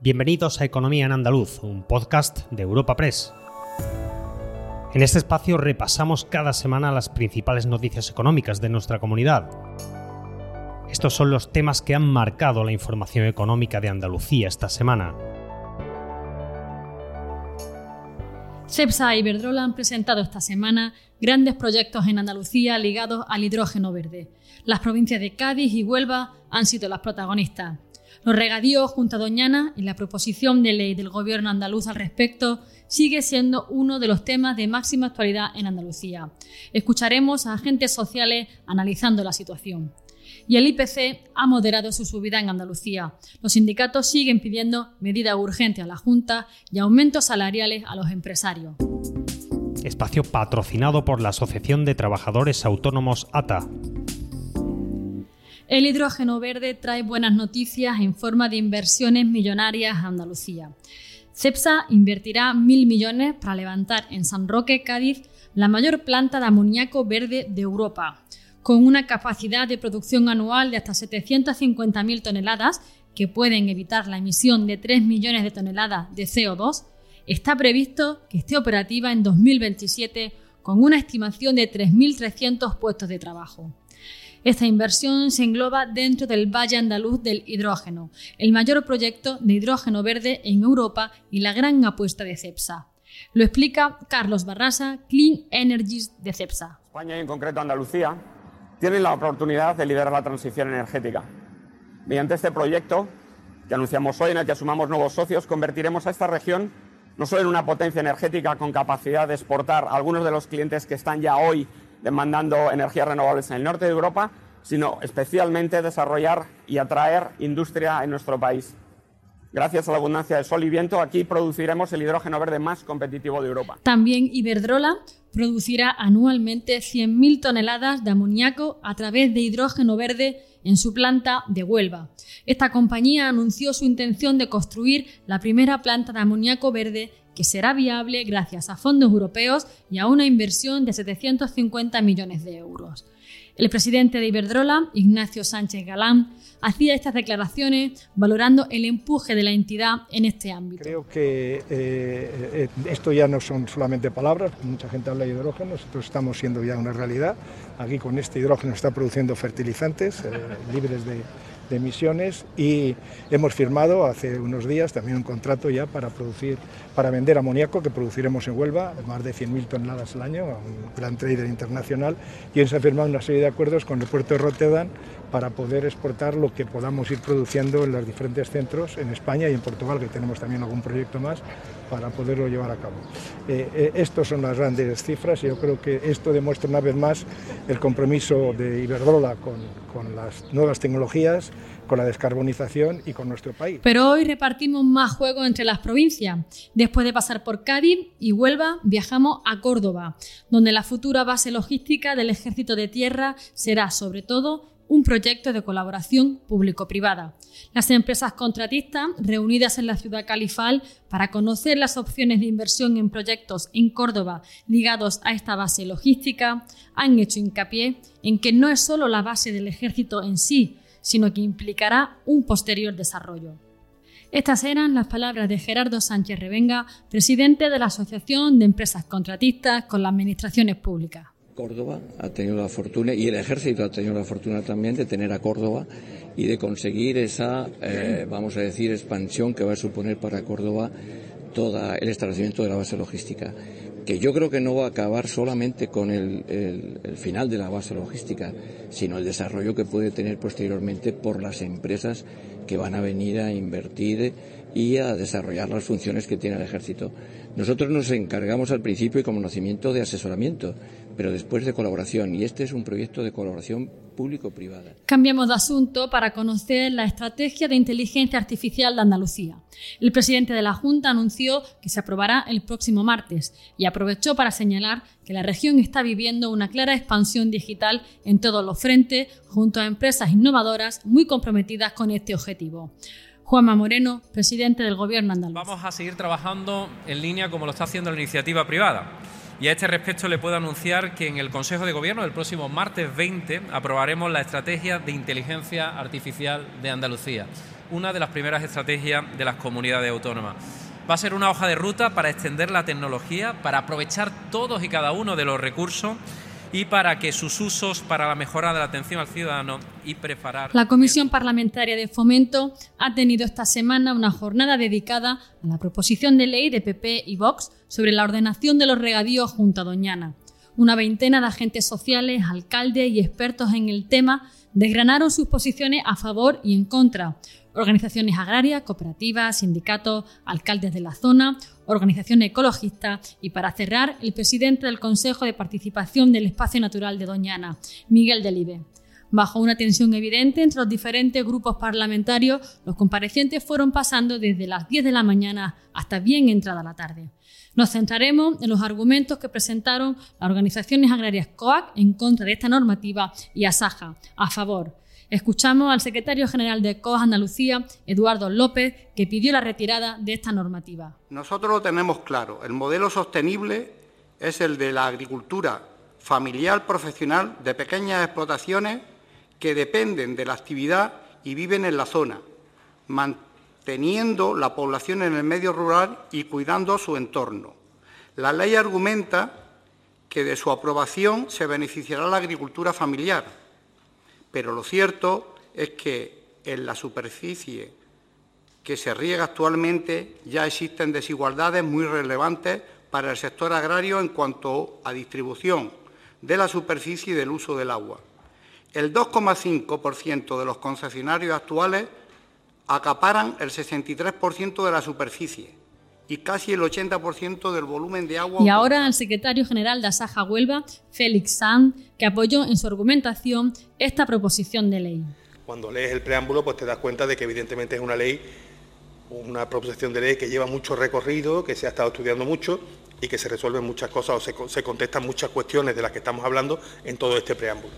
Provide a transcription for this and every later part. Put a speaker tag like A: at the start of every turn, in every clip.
A: Bienvenidos a Economía en Andaluz, un podcast de Europa Press. En este espacio repasamos cada semana las principales noticias económicas de nuestra comunidad. Estos son los temas que han marcado la información económica de Andalucía esta semana.
B: CEPSA y Iberdrola han presentado esta semana grandes proyectos en Andalucía ligados al hidrógeno verde. Las provincias de Cádiz y Huelva han sido las protagonistas. Los regadíos junto a Doñana y la proposición de ley del gobierno andaluz al respecto sigue siendo uno de los temas de máxima actualidad en Andalucía. Escucharemos a agentes sociales analizando la situación. Y el IPC ha moderado su subida en Andalucía. Los sindicatos siguen pidiendo medidas urgentes a la Junta y aumentos salariales a los empresarios.
A: Espacio patrocinado por la Asociación de Trabajadores Autónomos ATA.
B: El hidrógeno verde trae buenas noticias en forma de inversiones millonarias a Andalucía. CEPSA invertirá mil millones para levantar en San Roque, Cádiz, la mayor planta de amoníaco verde de Europa, con una capacidad de producción anual de hasta 750.000 toneladas, que pueden evitar la emisión de 3 millones de toneladas de CO2. Está previsto que esté operativa en 2027 con una estimación de 3.300 puestos de trabajo. Esta inversión se engloba dentro del Valle Andaluz del Hidrógeno, el mayor proyecto de hidrógeno verde en Europa y la gran apuesta de CEPSA. Lo explica Carlos Barrasa, Clean Energies de CEPSA.
C: España y en concreto Andalucía tienen la oportunidad de liderar la transición energética. Mediante este proyecto que anunciamos hoy, en el que sumamos nuevos socios, convertiremos a esta región no solo en una potencia energética con capacidad de exportar a algunos de los clientes que están ya hoy demandando energías renovables en el norte de Europa, sino especialmente desarrollar y atraer industria en nuestro país. Gracias a la abundancia de sol y viento, aquí produciremos el hidrógeno verde más competitivo de Europa.
B: También Iberdrola producirá anualmente 100.000 toneladas de amoníaco a través de hidrógeno verde en su planta de Huelva. Esta compañía anunció su intención de construir la primera planta de amoníaco verde que será viable gracias a fondos europeos y a una inversión de 750 millones de euros. El presidente de Iberdrola, Ignacio Sánchez Galán, hacía estas declaraciones valorando el empuje de la entidad en este ámbito.
D: Creo que eh, eh, esto ya no son solamente palabras, mucha gente habla de hidrógeno, nosotros estamos siendo ya una realidad. Aquí con este hidrógeno está produciendo fertilizantes eh, libres de, emisiones y hemos firmado hace unos días también un contrato ya para producir, para vender amoníaco que produciremos en Huelva, más de 100.000 toneladas al año, un gran trader internacional, y se ha firmado una serie de acuerdos con el puerto de Rotterdam para poder exportar lo que podamos ir produciendo en los diferentes centros en España y en Portugal, que tenemos también algún proyecto más para poderlo llevar a cabo. Eh, eh, estos son las grandes cifras y yo creo que esto demuestra una vez más el compromiso de Iberdrola con, con las nuevas tecnologías, con la descarbonización y con nuestro país.
B: Pero hoy repartimos más juego entre las provincias. Después de pasar por Cádiz y Huelva, viajamos a Córdoba, donde la futura base logística del Ejército de Tierra será sobre todo un proyecto de colaboración público-privada. Las empresas contratistas, reunidas en la ciudad califal para conocer las opciones de inversión en proyectos en Córdoba ligados a esta base logística, han hecho hincapié en que no es solo la base del ejército en sí, sino que implicará un posterior desarrollo. Estas eran las palabras de Gerardo Sánchez Revenga, presidente de la Asociación de Empresas Contratistas con las Administraciones Públicas.
E: Córdoba ha tenido la fortuna, y el ejército ha tenido la fortuna también de tener a Córdoba y de conseguir esa, eh, vamos a decir, expansión que va a suponer para Córdoba todo el establecimiento de la base logística que yo creo que no va a acabar solamente con el, final de la base logística, sino el desarrollo que puede tener posteriormente por las empresas que van a venir a invertir y a desarrollar las funciones que tiene el ejército. Nosotros nos encargamos al principio y con conocimiento de asesoramiento, pero después de colaboración, y este es un proyecto de colaboración público-privada.
B: Cambiamos de asunto para conocer la estrategia de inteligencia artificial de Andalucía. El presidente de la Junta anunció que se aprobará el próximo martes y aprovechó para señalar que la región está viviendo una clara expansión digital en todos los frentes, junto a empresas innovadoras muy comprometidas con este objetivo. Juanma Moreno, presidente del Gobierno andaluz.
F: Vamos a seguir trabajando en línea como lo está haciendo la iniciativa privada. Y a este respecto le puedo anunciar que en el Consejo de Gobierno del próximo martes 20 aprobaremos la estrategia de inteligencia artificial de Andalucía. una de las primeras estrategias de las comunidades autónomas. Va a ser una hoja de ruta para extender la tecnología, para aprovechar todos y cada uno de los recursos y para que sus usos para la mejora de la atención al ciudadano y preparar.
B: La Comisión Parlamentaria de Fomento ha tenido esta semana una jornada dedicada a la proposición de ley de PP y Vox sobre la ordenación de los regadíos junto a Doñana. Una veintena de agentes sociales, alcaldes y expertos en el tema desgranaron sus posiciones a favor y en contra. Organizaciones agrarias, cooperativas, sindicatos, alcaldes de la zona, organizaciones ecologistas y para cerrar, el presidente del Consejo de Participación del Espacio Natural de Doñana, Miguel Delibe. Bajo una tensión evidente entre los diferentes grupos parlamentarios, los comparecientes fueron pasando desde las 10 de la mañana hasta bien entrada la tarde. Nos centraremos en los argumentos que presentaron las organizaciones agrarias COAC en contra de esta normativa y ASAJA a favor. Escuchamos al secretario general de COAC Andalucía, Eduardo López, que pidió la retirada de esta normativa.
G: Nosotros lo tenemos claro. El modelo sostenible es el de la agricultura familiar profesional de pequeñas explotaciones que dependen de la actividad y viven en la zona, teniendo la población en el medio rural y cuidando su entorno. La ley argumenta que de su aprobación se beneficiará la agricultura familiar, pero lo cierto es que en la superficie que se riega actualmente ya existen desigualdades muy relevantes para el sector agrario en cuanto a distribución de la superficie y del uso del agua. El 2,5% de los concesionarios actuales acaparan el 63% de la superficie y casi el 80% del volumen de agua.
B: Y ahora el secretario general de Asaja Huelva, Félix Sanz, que apoyó en su argumentación esta proposición de ley.
H: Cuando lees el preámbulo, pues te das cuenta de que evidentemente es una ley, una proposición de ley que lleva mucho recorrido, que se ha estado estudiando mucho y que se resuelven muchas cosas o se, se contestan muchas cuestiones de las que estamos hablando en todo este preámbulo.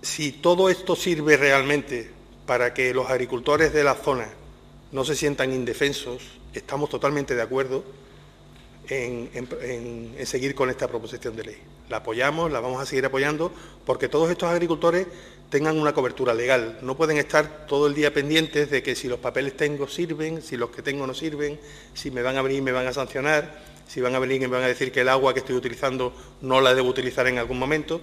H: Si todo esto sirve realmente para que los agricultores de la zona no se sientan indefensos, estamos totalmente de acuerdo en, seguir con esta proposición de ley. La apoyamos, la vamos a seguir apoyando, porque todos estos agricultores tengan una cobertura legal. No pueden estar todo el día pendientes de que si los papeles tengo sirven, si los que tengo no sirven, si me van a venir me van a sancionar, si van a venir me van a decir que el agua que estoy utilizando no la debo utilizar en algún momento.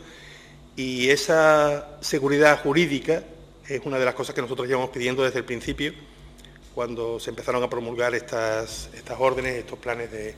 H: Y esa seguridad jurídica es una de las cosas que nosotros llevamos pidiendo desde el principio, cuando se empezaron a promulgar estas, estas órdenes, estos planes de,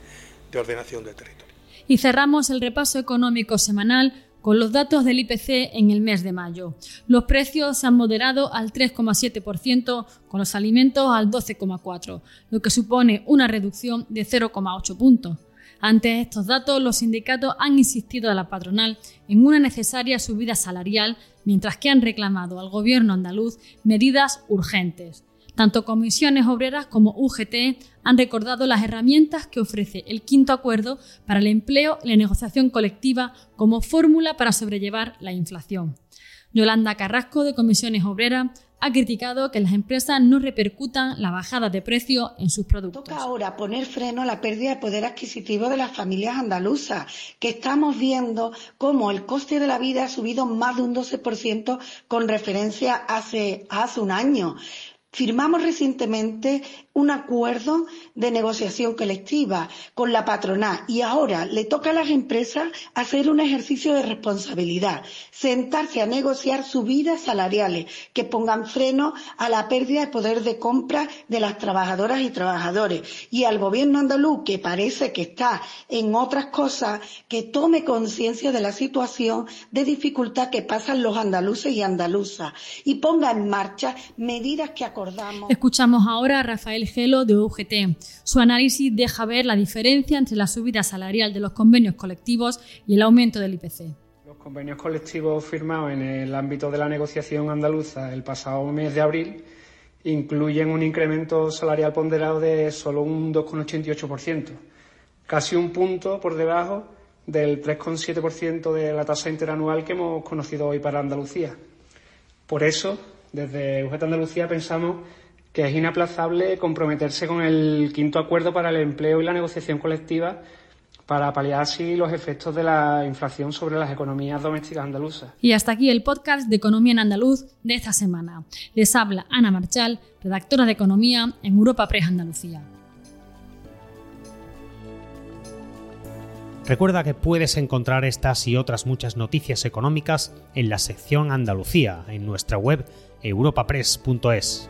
H: de ordenación del territorio.
B: Y cerramos el repaso económico semanal con los datos del IPC en el mes de mayo. Los precios se han moderado al 3,7%, con los alimentos al 12,4%, lo que supone una reducción de 0,8 puntos. Ante estos datos, los sindicatos han insistido a la patronal en una necesaria subida salarial, mientras que han reclamado al gobierno andaluz medidas urgentes. Tanto comisiones obreras como UGT han recordado las herramientas que ofrece el quinto acuerdo para el empleo y la negociación colectiva como fórmula para sobrellevar la inflación. Yolanda Carrasco, de Comisiones Obreras, ha criticado que las empresas no repercutan la bajada de precio en sus productos.
I: Toca ahora poner freno a la pérdida de poder adquisitivo de las familias andaluzas, que estamos viendo cómo el coste de la vida ha subido más de un 12% con referencia hace, hace un año. Firmamos recientemente un acuerdo de negociación colectiva con la patronal. Y ahora le toca a las empresas hacer un ejercicio de responsabilidad, sentarse a negociar subidas salariales que pongan freno a la pérdida de poder de compra de las trabajadoras y trabajadores. Y al gobierno andaluz que parece que está en otras cosas que tome conciencia de la situación de dificultad que pasan los andaluces y andaluzas. Y ponga en marcha medidas que acordamos.
B: Escuchamos ahora a Rafael Gelo de UGT. Su análisis deja ver la diferencia entre la subida salarial de los convenios colectivos y el aumento del IPC.
J: Los convenios colectivos firmados en el ámbito de la negociación andaluza el pasado mes de abril incluyen un incremento salarial ponderado de solo un 2,88%, casi un punto por debajo del 3,7% de la tasa interanual que hemos conocido hoy para Andalucía. Por eso, desde UGT Andalucía pensamos que es inaplazable comprometerse con el quinto acuerdo para el empleo y la negociación colectiva para paliar así los efectos de la inflación sobre las economías domésticas andaluzas.
B: Y hasta aquí el podcast de Economía en Andaluz de esta semana. Les habla Ana Marchal, redactora de Economía en Europa Press Andalucía.
A: Recuerda que puedes encontrar estas y otras muchas noticias económicas en la sección Andalucía en nuestra web europapress.es.